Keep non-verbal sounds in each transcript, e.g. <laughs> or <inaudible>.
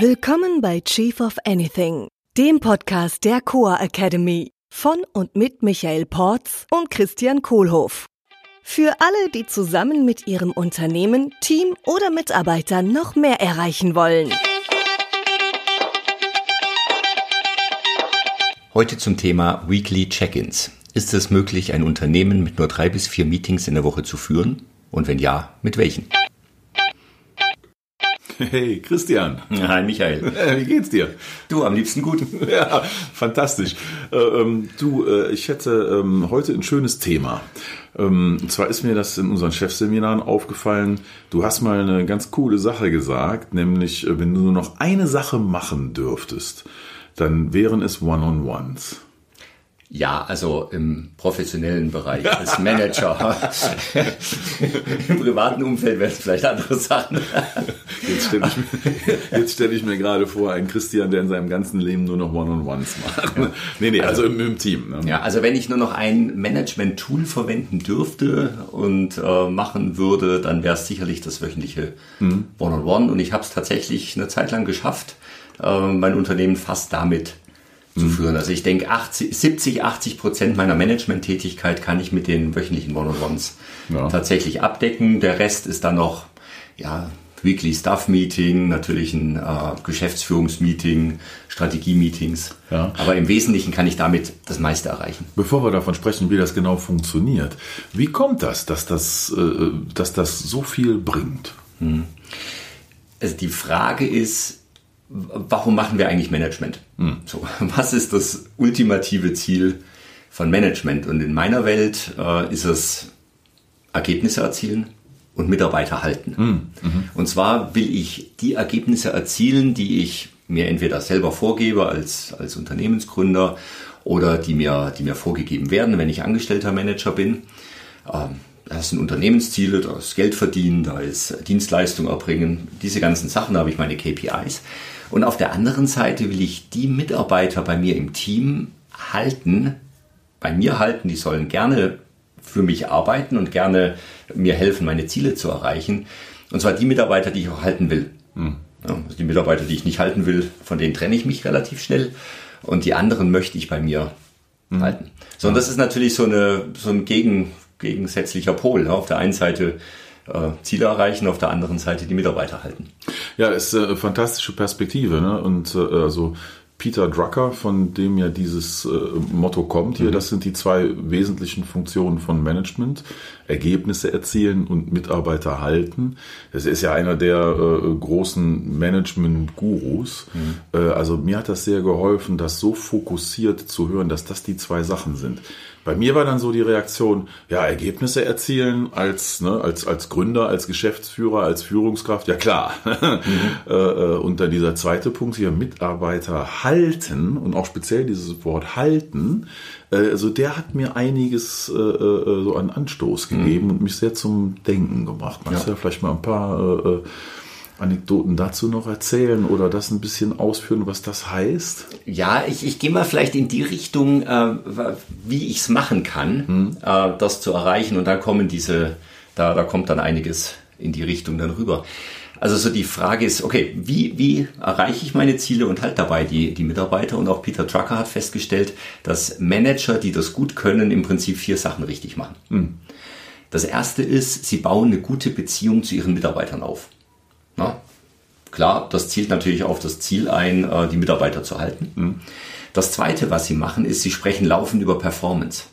Willkommen bei Chief of Anything, dem Podcast der Coa Academy von und mit Michael Porz und Christian Kohlhoff. Für alle, die zusammen mit ihrem Unternehmen, Team oder Mitarbeitern noch mehr erreichen wollen. Heute zum Thema Weekly Check-ins. Ist es möglich, ein Unternehmen mit nur drei bis vier Meetings in der Woche zu führen? Und wenn ja, mit welchen? <laughs> Hey, Christian. Hi, Michael. <laughs> Wie geht's dir? Du, am liebsten gut. <laughs> Ja, fantastisch. Äh, ähm, du, äh, ich hätte ähm, heute ein schönes Thema. Ähm, und zwar ist mir das in unseren Chefseminaren aufgefallen. Du hast mal eine ganz coole Sache gesagt, nämlich, äh, wenn du nur noch eine Sache machen dürftest, dann wären es One-on-Ones. Ja, also im professionellen Bereich als Manager. Im privaten Umfeld wären es vielleicht andere Sachen. Jetzt stelle ich, stell ich mir gerade vor, einen Christian, der in seinem ganzen Leben nur noch One-on-Ones macht. Nee, nee, also, im, im Team. Ne? Ja, also wenn ich nur noch ein Management-Tool verwenden dürfte und äh, machen würde, dann wäre es sicherlich das wöchentliche One-on-One. Und ich habe es tatsächlich eine Zeit lang geschafft, äh, mein Unternehmen fast damit zu führen. Also ich denke, 80, 70, 80 Prozent meiner Management-Tätigkeit kann ich mit den wöchentlichen One-on-Ones Ja. tatsächlich abdecken. Der Rest ist dann noch, ja, Weekly Staff Meeting, natürlich ein äh, Geschäftsführungsmeeting, Strategie-Meetings. Ja. Aber im Wesentlichen kann ich damit das meiste erreichen. Bevor wir davon sprechen, wie das genau funktioniert, wie kommt das, dass das, äh, dass das so viel bringt? Also die Frage ist, warum machen wir eigentlich Management? So, <laughs> was ist das ultimative Ziel von Management? Und in meiner Welt äh, ist es Ergebnisse erzielen und Mitarbeiter halten. Und zwar will ich die Ergebnisse erzielen, die ich mir entweder selber vorgebe als, als Unternehmensgründer oder die mir, die mir vorgegeben werden, wenn ich angestellter Manager bin. Ähm, Das sind Unternehmensziele, da ist Geld verdienen, da ist Dienstleistung erbringen. Diese ganzen Sachen, da habe ich meine KPIs. Und auf der anderen Seite will ich die Mitarbeiter bei mir im Team halten, bei mir halten, die sollen gerne für mich arbeiten und gerne mir helfen, meine Ziele zu erreichen. Und zwar die Mitarbeiter, die ich auch halten will. Ja, also die Mitarbeiter, die ich nicht halten will, von denen trenne ich mich relativ schnell. Und die anderen möchte ich bei mir halten. So, und das ist natürlich so, eine, so ein Gegen, gegensätzlicher Pol. Ja. Auf der einen Seite äh, Ziele erreichen, auf der anderen Seite die Mitarbeiter halten. Ja, ist äh, eine fantastische Perspektive. Ne? Und äh, also Peter Drucker, von dem ja dieses äh, Motto kommt hier, das sind die zwei wesentlichen Funktionen von Management. Ergebnisse erzielen und Mitarbeiter halten. Das ist ja einer der äh, großen Management-Gurus. Äh, also mir hat das sehr geholfen, das so fokussiert zu hören, dass das die zwei Sachen sind. Bei mir war dann so die Reaktion, ja, Ergebnisse erzielen als, ne, als, als Gründer, als Geschäftsführer, als Führungskraft, ja klar. <laughs> Äh, und dann dieser zweite Punkt hier, Mitarbeiter halten und auch speziell dieses Wort halten, äh, also der hat mir einiges äh, äh, so an Anstoß gegeben und mich sehr zum Denken gebracht. Magst du ja vielleicht mal ein paar Anekdoten dazu noch erzählen oder das ein bisschen ausführen, was das heißt? Ja, ich, ich gehe mal vielleicht in die Richtung, äh, wie ich es machen kann, äh, das zu erreichen. Und da kommen diese, da, da kommt dann einiges in die Richtung dann rüber. Also so die Frage ist, okay, wie, wie erreiche ich meine Ziele und halt dabei die, die Mitarbeiter? Und auch Peter Drucker hat festgestellt, dass Manager, die das gut können, im Prinzip vier Sachen richtig machen. Das erste ist, sie bauen eine gute Beziehung zu ihren Mitarbeitern auf. Klar, das zielt natürlich auf das Ziel ein, äh, die Mitarbeiter zu halten. Das zweite, was sie machen, ist, sie sprechen laufend über Performance.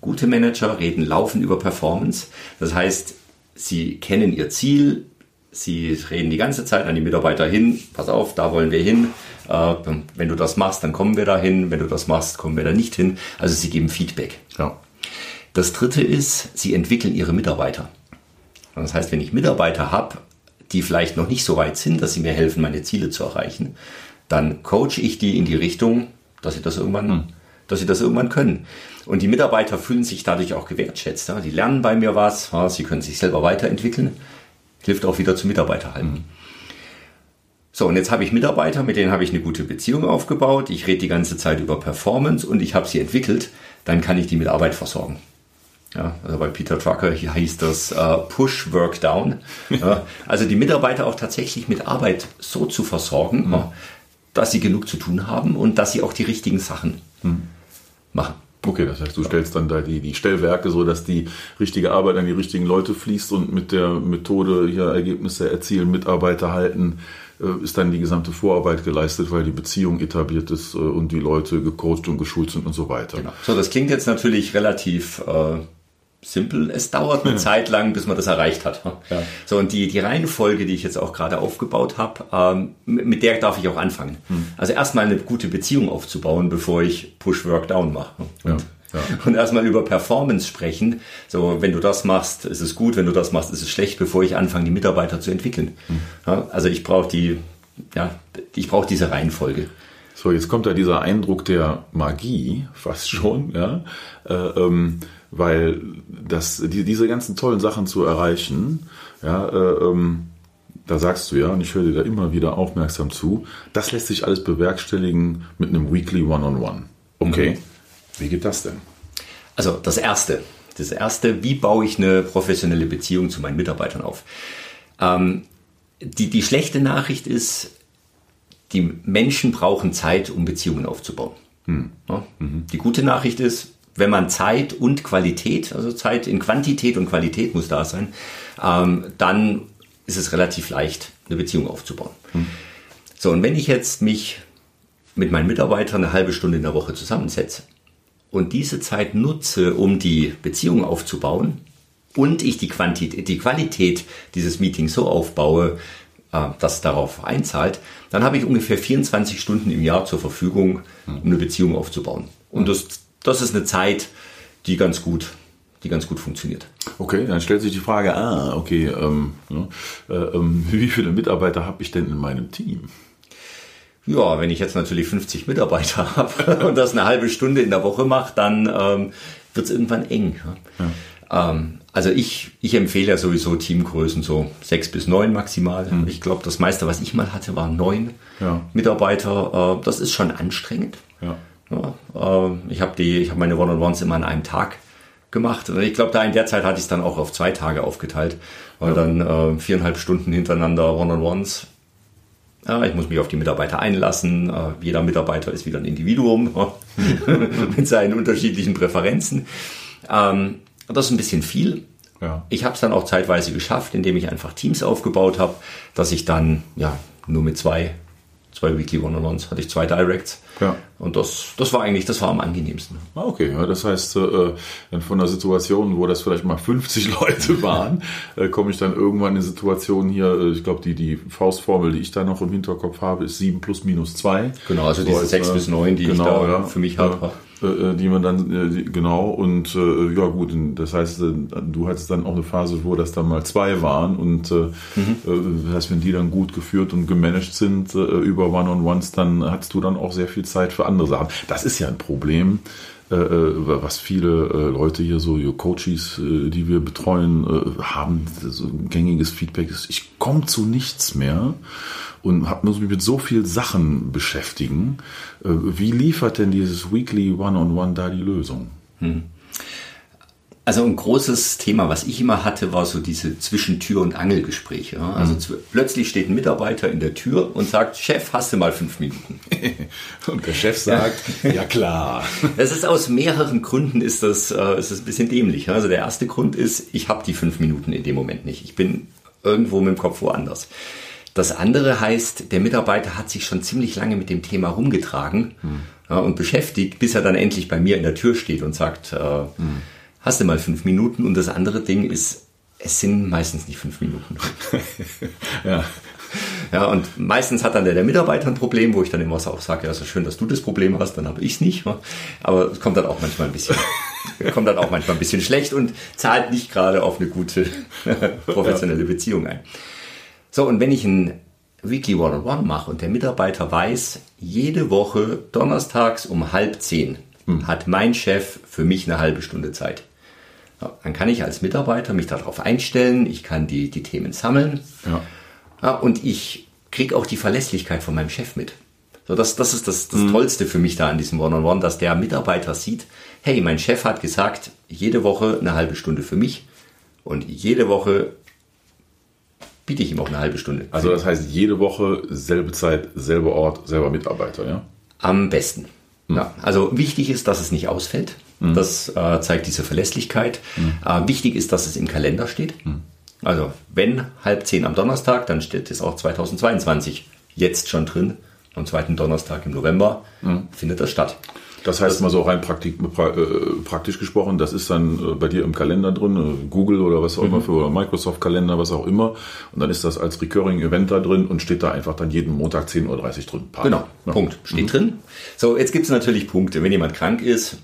Gute Manager reden laufend über Performance. Das heißt, sie kennen ihr Ziel, sie reden die ganze Zeit an die Mitarbeiter hin, pass auf, da wollen wir hin. Äh, wenn du das machst, dann kommen wir da hin. Wenn du das machst, kommen wir da nicht hin. Also sie geben Feedback. Ja. Das dritte ist, sie entwickeln ihre Mitarbeiter. Das heißt, wenn ich Mitarbeiter habe, die vielleicht noch nicht so weit sind, dass sie mir helfen, meine Ziele zu erreichen, dann coache ich die in die Richtung, dass sie das irgendwann, dass sie das irgendwann können. Und die Mitarbeiter fühlen sich dadurch auch gewertschätzt. Ja. Die lernen bei mir was, ja, sie können sich selber weiterentwickeln, hilft auch wieder zu Mitarbeiter halten. So, und jetzt habe ich Mitarbeiter, mit denen habe ich eine gute Beziehung aufgebaut. Ich rede die ganze Zeit über Performance und ich habe sie entwickelt. Dann kann ich die mit Arbeit versorgen. Ja, also bei Peter Drucker hieß das äh, Push Work Down. <laughs> ja, also die Mitarbeiter auch tatsächlich mit Arbeit so zu versorgen, mhm. dass sie genug zu tun haben und dass sie auch die richtigen Sachen mhm. machen. Okay, das heißt, du stellst dann da die, die Stellwerke so, dass die richtige Arbeit an die richtigen Leute fließt und mit der Methode hier Ergebnisse erzielen, Mitarbeiter halten, äh, ist dann die gesamte Vorarbeit geleistet, weil die Beziehung etabliert ist äh, und die Leute gecoacht und geschult sind und so weiter. Genau. So, das klingt jetzt natürlich relativ äh, simpel. Es dauert eine ja. Zeit lang, bis man das erreicht hat. Ja. So, und die, die Reihenfolge, die ich jetzt auch gerade aufgebaut habe, ähm, mit der darf ich auch anfangen. Hm. Also erstmal eine gute Beziehung aufzubauen, bevor ich Push-Work-Down mache. Ja. Ja. Und erstmal über Performance sprechen. So, wenn du das machst, ist es gut, wenn du das machst, ist es schlecht, bevor ich anfange, die Mitarbeiter zu entwickeln. Ja, also ich brauche die, ja, ich brauche diese Reihenfolge. So, jetzt kommt da dieser Eindruck der Magie, fast schon, ja, äh, ähm, weil das, die, diese ganzen tollen Sachen zu erreichen, ja, äh, ähm, da sagst du ja, und ich höre dir da immer wieder aufmerksam zu, das lässt sich alles bewerkstelligen mit einem Weekly One-on-One. -on -One. Okay. Mhm. Wie geht das denn? Also das Erste. Das Erste, wie baue ich eine professionelle Beziehung zu meinen Mitarbeitern auf? Ähm, die, die schlechte Nachricht ist, die Menschen brauchen Zeit, um Beziehungen aufzubauen. Hm. Ja? Mhm. Die gute Nachricht ist, wenn man Zeit und Qualität, also Zeit in Quantität und Qualität muss da sein, ähm, dann ist es relativ leicht, eine Beziehung aufzubauen. Hm. So, und wenn ich jetzt mich mit meinen Mitarbeitern eine halbe Stunde in der Woche zusammensetze, und diese Zeit nutze, um die Beziehung aufzubauen und ich die, Quantität, die Qualität dieses Meetings so aufbaue, äh, dass darauf einzahlt, dann habe ich ungefähr 24 Stunden im Jahr zur Verfügung, um eine Beziehung aufzubauen. Und das, das ist eine Zeit, die ganz gut die ganz gut funktioniert. Okay, dann stellt sich die Frage, ah, okay, ähm, äh, äh, <laughs> wie viele Mitarbeiter habe ich denn in meinem Team? Ja, wenn ich jetzt natürlich 50 Mitarbeiter <laughs> habe und das eine halbe Stunde in der Woche mache, dann ähm, wird es irgendwann eng. Ja. Ähm, also ich, ich empfehle ja sowieso Teamgrößen so sechs bis neun maximal. Mhm. Ich glaube, das meiste, was ich mal hatte, waren neun ja. Mitarbeiter. Äh, das ist schon anstrengend. Ja. Ja äh, ich habe die, ich habe meine One-on-Ones immer an einem Tag gemacht. Ich glaube, da in der Zeit hatte ich es dann auch auf zwei Tage aufgeteilt, weil dann äh, viereinhalb Stunden hintereinander One-on-Ones ja, ich muss mich auf die Mitarbeiter einlassen. Äh, jeder Mitarbeiter ist wieder ein Individuum <laughs> mit seinen unterschiedlichen Präferenzen. Ähm, das ist ein bisschen viel. Ja. Ich habe es dann auch zeitweise geschafft, indem ich einfach Teams aufgebaut habe, dass ich dann ja nur mit zwei zwei Weekly One-on-Ones, hatte ich zwei Directs. Ja. Und das, das war eigentlich, das war am angenehmsten. Ah, okay, ja, das heißt, äh, von einer Situation, wo das vielleicht mal 50 <laughs> Leute waren, äh, komme ich dann irgendwann in Situationen hier, äh, ich glaube, die, die Faustformel, die ich da noch im Hinterkopf habe, ist 7 plus minus 2. Genau, also so diese 6 bis 9, die genau, ich da ja, für mich habe. Äh, äh, die man dann, äh, genau, und äh, ja gut, das heißt, äh, du hattest dann auch eine Phase, wo das dann mal zwei waren und mhm. das heißt, wenn die dann gut geführt und gemanagt sind über One-on-Ones, dann hattest du dann auch sehr viel Zeit für andere Sachen. Das ist ja ein Problem, was viele Leute hier so, Coaches, die wir betreuen, haben, so gängiges Feedback ist, ich komme zu nichts mehr und hab, muss mich mit so vielen Sachen beschäftigen. Äh, wie liefert denn dieses Weekly One-on-One -on -One da die Lösung? Hm. Also ein großes Thema, was ich immer hatte, war so diese Zwischentür- und Angelgespräche. Also mhm. plötzlich steht ein Mitarbeiter in der Tür und sagt, Chef, hast du mal fünf Minuten? <laughs> und der Chef sagt, ja klar. <laughs> Das ist aus mehreren Gründen ist das, äh, ist das ein bisschen dämlich. Also der erste Grund ist, ich habe die fünf Minuten in dem Moment nicht. Ich bin irgendwo mit dem Kopf woanders. Das andere heißt, der Mitarbeiter hat sich schon ziemlich lange mit dem Thema rumgetragen hm. ja, und beschäftigt, bis er dann endlich bei mir in der Tür steht und sagt, äh, hm. Hast du mal fünf Minuten? Und das andere Ding ist, es sind meistens nicht fünf Minuten. <laughs> ja. Ja, und meistens hat dann der, der, Mitarbeiter ein Problem, wo ich dann immer auch sage, ja, ist schön, dass du das Problem hast, dann habe ich es nicht. Aber es kommt dann auch manchmal ein bisschen, <laughs> kommt dann auch manchmal ein bisschen schlecht und zahlt nicht gerade auf eine gute <laughs> professionelle Beziehung ein. So, und wenn ich ein Weekly One-on-One mache und der Mitarbeiter weiß, jede Woche donnerstags um halb zehn hm. hat mein Chef für mich eine halbe Stunde Zeit. Ja, dann kann ich als Mitarbeiter mich darauf einstellen, ich kann die, die Themen sammeln ja. Ja, und ich kriege auch die Verlässlichkeit von meinem Chef mit. So, das, das ist das, das mhm. Tollste für mich da an diesem One-on-One, -on -One, dass der Mitarbeiter sieht, hey, mein Chef hat gesagt, jede Woche eine halbe Stunde für mich und jede Woche biete ich ihm auch eine halbe Stunde. Also das heißt, jede Woche selbe Zeit, selber Ort, selber Mitarbeiter, ja? Am besten. Ja, also wichtig ist, dass es nicht ausfällt. Das äh, zeigt diese Verlässlichkeit. Äh, wichtig ist, dass es im Kalender steht. Also wenn halb zehn am Donnerstag, dann steht es auch 2022 jetzt schon drin. Am zweiten Donnerstag im November findet das statt. Das heißt mal so rein äh, praktisch gesprochen, das ist dann äh, bei dir im Kalender drin, äh, Google oder was auch immer für oder Microsoft Kalender, was auch immer. Und dann ist das als Recurring Event da drin und steht da einfach dann jeden Montag 10.30 Uhr drin. Passt. Genau, Ja. Punkt. Steht drin. So, jetzt gibt es natürlich Punkte. Wenn jemand krank ist,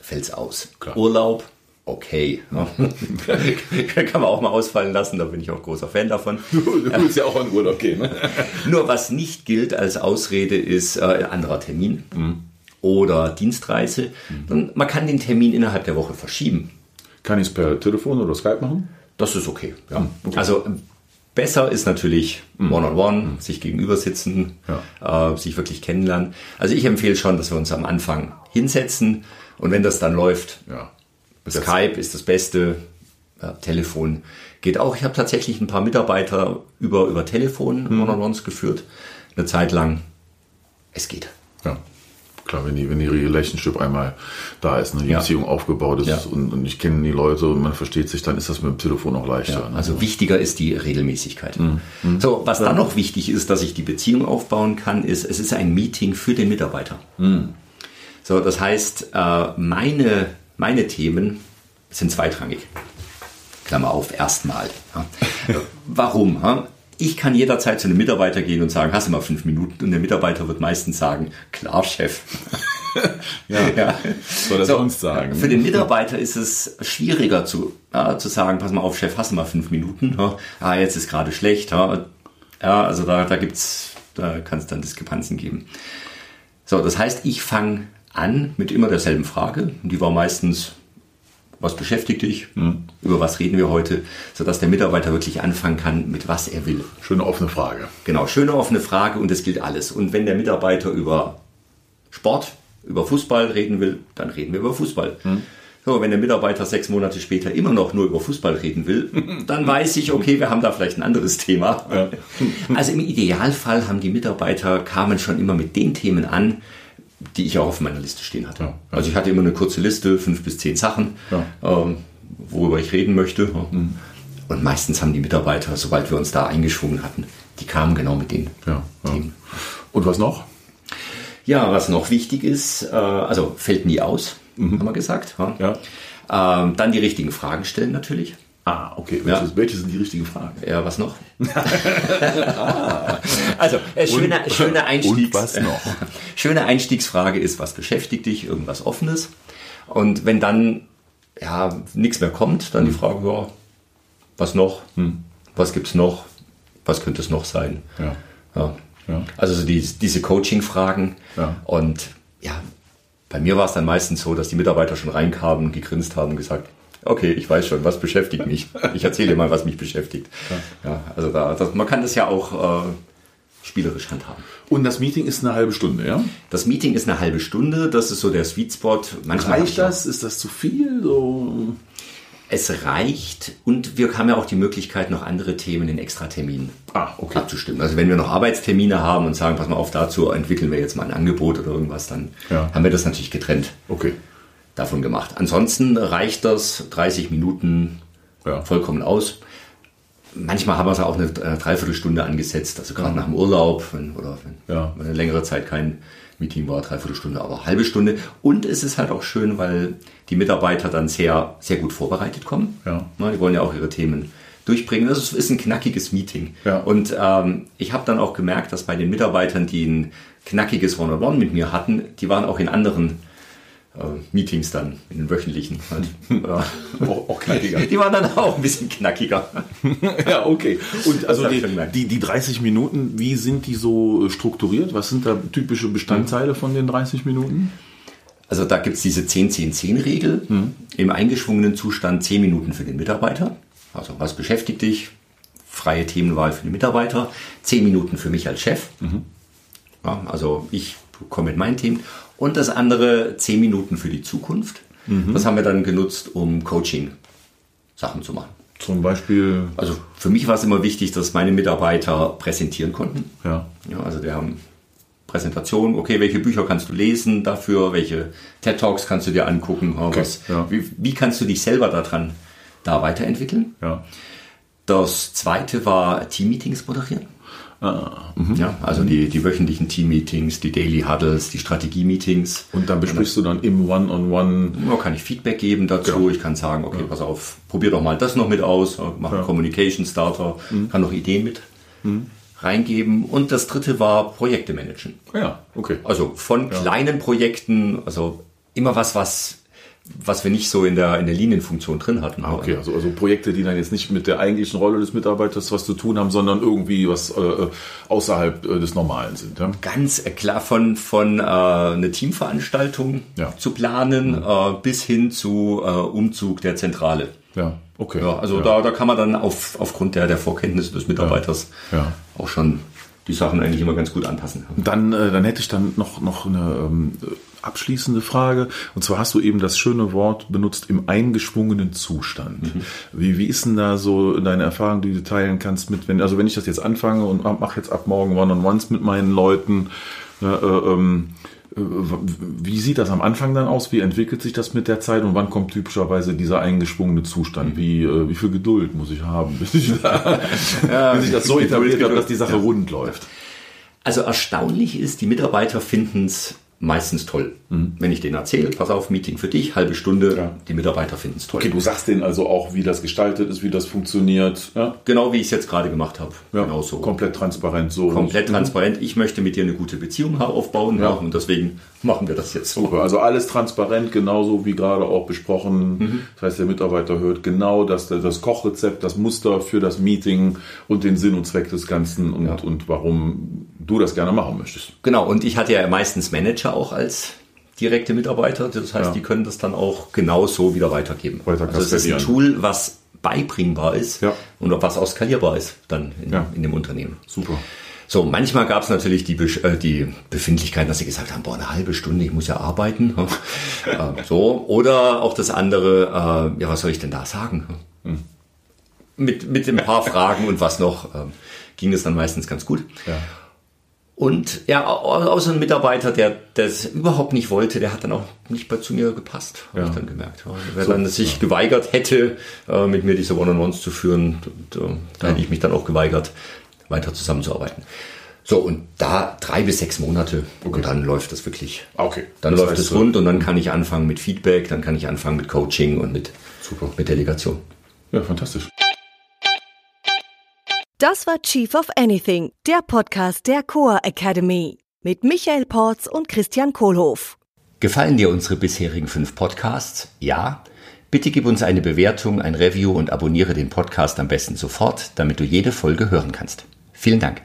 fällt es aus. Klar. Urlaub, okay. Ja. <laughs> Kann man auch mal ausfallen lassen, da bin ich auch großer Fan davon. <laughs> Du willst ja auch an Urlaub gehen, ne? <laughs> Nur was nicht gilt als Ausrede ist äh, ein anderer Termin oder Dienstreise. Dann, man kann den Termin innerhalb der Woche verschieben. Kann ich es per Telefon oder Skype machen? Das ist okay. Ja. Hm, okay. Also ähm, besser ist natürlich One-on-One, sich gegenüber sitzen, äh, sich wirklich kennenlernen. Also ich empfehle schon, dass wir uns am Anfang hinsetzen und wenn das dann läuft, Ja. Skype ist das Beste, ja, Telefon geht auch. Ich habe tatsächlich ein paar Mitarbeiter über, über Telefon One-on-Ones geführt, eine Zeit lang. Es geht. Ja. Klar, wenn die, wenn die Relationship einmal da ist, ne, die Ja. Beziehung aufgebaut ist Ja. und, und ich kenne die Leute und man versteht sich, dann ist das mit dem Telefon auch leichter. Ja, ne? also wichtiger ist die Regelmäßigkeit. So, was dann noch wichtig ist, dass ich die Beziehung aufbauen kann, ist, es ist ein Meeting für den Mitarbeiter. So, das heißt, äh, meine, meine Themen sind zweitrangig. Klammer auf, erstmal. Ja. <laughs> Warum? ja? Ich kann jederzeit zu einem Mitarbeiter gehen und sagen, hast du mal fünf Minuten? Und der Mitarbeiter wird meistens sagen, klar, Chef. <laughs> ja. Soll das So, sonst sagen? Für den Mitarbeiter ist es schwieriger zu, ja, zu sagen, pass mal auf, Chef, hast du mal fünf Minuten? Ja, ah, jetzt ist gerade schlecht. Ja, ja also da, da gibt's, da kann es dann Diskrepanzen geben. So, das heißt, ich fange an mit immer derselben Frage. Und die war meistens, was beschäftigt dich? Über was reden wir heute? Sodass der Mitarbeiter wirklich anfangen kann, mit was er will. Schöne offene Frage. Genau, schöne offene Frage und es gilt alles. Und wenn der Mitarbeiter über Sport, über Fußball reden will, dann reden wir über Fußball. So, wenn der Mitarbeiter sechs Monate später immer noch nur über Fußball reden will, <laughs> dann weiß ich, okay, wir haben da vielleicht ein anderes Thema. Also im Idealfall haben die Mitarbeiter, kamen schon immer mit den Themen an, die ich auch auf meiner Liste stehen hatte. Ja. Also ich hatte immer eine kurze Liste, fünf bis zehn Sachen, Ja. ähm, worüber ich reden möchte. Und meistens haben die Mitarbeiter, sobald wir uns da eingeschwungen hatten, die kamen genau mit den Ja. Themen. Und was noch? Ja, was noch wichtig ist, äh, also fällt nie aus, haben wir gesagt. Ähm, dann die richtigen Fragen stellen natürlich. Ah, okay. Ja. Welche, welche sind die richtigen Fragen? Ja, was noch? <laughs> also, äh, schöne, Und- schöne <laughs> Einstiegs was noch? <laughs> schöne Einstiegsfrage ist, was beschäftigt dich? Irgendwas Offenes. Und wenn dann ja nichts mehr kommt, dann die Frage, ja, was noch? Was gibt's noch? Was könnte es noch sein? Ja. Ja. Ja. Also so die, diese Coaching-Fragen. Ja. Und ja, bei mir war es dann meistens so, dass die Mitarbeiter schon reinkamen, gegrinst haben und gesagt, okay, ich weiß schon, was beschäftigt mich. Ich erzähle dir mal, was mich beschäftigt. Ja. also da, das, man kann das ja auch äh, spielerisch handhaben. Und das Meeting ist eine halbe Stunde, ja? Das Meeting ist eine halbe Stunde, das ist so der Sweet Spot. Manchmal Reicht das? Ist das zu viel? So? Es reicht und wir haben ja auch die Möglichkeit, noch andere Themen in Extraterminen Ah, okay. abzustimmen. Also wenn wir noch Arbeitstermine haben und sagen, pass mal auf, dazu entwickeln wir jetzt mal ein Angebot oder irgendwas, dann Ja. haben wir das natürlich getrennt Okay. Davon gemacht. Ansonsten reicht das 30 Minuten Ja. vollkommen aus. Manchmal haben wir es auch eine äh, Dreiviertelstunde angesetzt, also gerade nach dem Urlaub wenn, oder wenn Ja. wenn eine längere Zeit kein Meeting war, Dreiviertelstunde, aber halbe Stunde. Und es ist halt auch schön, weil die Mitarbeiter dann sehr, sehr gut vorbereitet kommen. Ja. Die wollen ja auch ihre Themen durchbringen. Das ist- ein knackiges Meeting. Ja. Und ähm, ich habe dann auch gemerkt, dass bei den Mitarbeitern, die ein knackiges One-on-One mit mir hatten, die waren auch in anderen Meetings dann, in den wöchentlichen. Halt. <laughs> Ja. Auch, auch knackiger. Die waren dann auch ein bisschen knackiger. <laughs> ja, okay. Und also die, die, die 30 Minuten, wie sind die so strukturiert? Was sind da typische Bestandteile von den 30 Minuten? Also da gibt's diese 10-10-10-Regel. Im eingeschwungenen Zustand 10 Minuten für den Mitarbeiter. Also was beschäftigt dich? Freie Themenwahl für den Mitarbeiter. 10 Minuten für mich als Chef. Ja, also ich komme mit meinen Themen. Und das andere 10 Minuten für die Zukunft. Das haben wir dann genutzt, um Coaching-Sachen zu machen. Zum Beispiel. Also für mich war es immer wichtig, dass meine Mitarbeiter präsentieren konnten. Ja. Ja, also wir haben Präsentationen, okay, welche Bücher kannst du lesen dafür, welche TED Talks kannst du dir angucken, Okay, was, ja. wie, wie kannst du dich selber daran da weiterentwickeln? Ja. Das zweite war Teammeetings moderieren. Ah, Ja, also die, die wöchentlichen Teammeetings, die Daily Huddles, die Strategie-Meetings. Und dann besprichst du dann im One-on-One. Da kann ich Feedback geben dazu. Genau. Ich kann sagen, okay, pass auf, probier doch mal das noch mit aus, mach einen Communication Starter, Mhm. kann noch Ideen mit reingeben. Und das dritte war Projekte managen. Ja, okay. Also von kleinen Projekten, also immer was, was, was wir nicht so in der, in der Linienfunktion drin hatten. Ah, okay, also, also Projekte, die dann jetzt nicht mit der eigentlichen Rolle des Mitarbeiters was zu tun haben, sondern irgendwie was äh, äh, außerhalb äh, des Normalen sind. Ja? Ganz äh, klar von, von äh, eine Teamveranstaltung Ja. Mhm. zu planen äh, bis hin zu äh, Umzug der Zentrale. Ja, okay. Ja, also Da, da kann man dann auf, aufgrund der, der Vorkenntnisse des Mitarbeiters Ja. auch schon die Sachen eigentlich immer ganz gut anpassen. Dann, äh, dann hätte ich dann noch, noch eine ähm, abschließende Frage. Und zwar hast du eben das schöne Wort benutzt im eingeschwungenen Zustand. Wie, wie ist denn da so deine Erfahrung, die du teilen kannst mit, wenn, also wenn ich das jetzt anfange und mache jetzt ab morgen One-on-Ones mit meinen Leuten, ne, äh, ähm, äh, wie sieht das am Anfang dann aus? Wie entwickelt sich das mit der Zeit und wann kommt typischerweise dieser eingeschwungene Zustand? Wie, äh, wie viel Geduld muss ich haben, <laughs> bis ich, bis ich das so etabliert habe, dass die Sache rund läuft? Also erstaunlich ist, die Mitarbeiter finden es meistens toll. Wenn ich denen erzähle, pass auf, Meeting für dich, halbe Stunde, Mhm. Ja. die Mitarbeiter finden es toll. Okay, du sagst denen also auch, wie das gestaltet ist, wie das funktioniert. Ja, Genau wie ich es jetzt gerade gemacht habe. ja Genau so. komplett transparent so. Komplett transparent. Ich möchte mit dir eine gute Beziehung aufbauen Ja. und deswegen machen wir das jetzt so. Also alles transparent, genauso wie gerade auch besprochen. Das heißt, der Mitarbeiter hört genau das, das Kochrezept, das Muster für das Meeting und den Sinn und Zweck des Ganzen und, und warum du das gerne machen möchtest. Genau, und ich hatte ja meistens Manager auch als direkte Mitarbeiter. Das heißt, Ja. die können das dann auch genauso wieder weitergeben. Weiter also es ist ein. Tool, was beibringbar ist Ja. und was auch skalierbar ist dann in, Ja. in dem Unternehmen. Super. So, manchmal gab es natürlich die, Besch- äh, die Befindlichkeiten, dass sie gesagt haben, boah, eine halbe Stunde, ich muss ja arbeiten. <laughs> äh, so, oder auch das andere, äh, ja, was soll ich denn da sagen? Mit, mit ein paar Fragen und was noch, ähm, ging es dann meistens ganz gut. Ja. Und ja, au- außer ein Mitarbeiter, der das überhaupt nicht wollte, der hat dann auch nicht bei zu mir gepasst, habe Ja. ich dann gemerkt. Ja, Wer dann sich geweigert hätte, äh, mit mir diese One-on-Ones zu führen, äh, da hätte ich mich dann auch geweigert, weiter zusammenzuarbeiten. So, und da drei bis sechs Monate und dann läuft das wirklich. Okay. Dann Das läuft es rund und dann kann ich anfangen mit Feedback, dann kann ich anfangen mit Coaching und mit, Super. mit Delegation. Ja, fantastisch. Das war Chief of Anything, der Podcast der Coa Academy mit Michael Porz und Christian Kohlhoff. Gefallen dir unsere bisherigen fünf Podcasts? Ja? Bitte gib uns eine Bewertung, ein Review und abonniere den Podcast am besten sofort, damit du jede Folge hören kannst. Vielen Dank.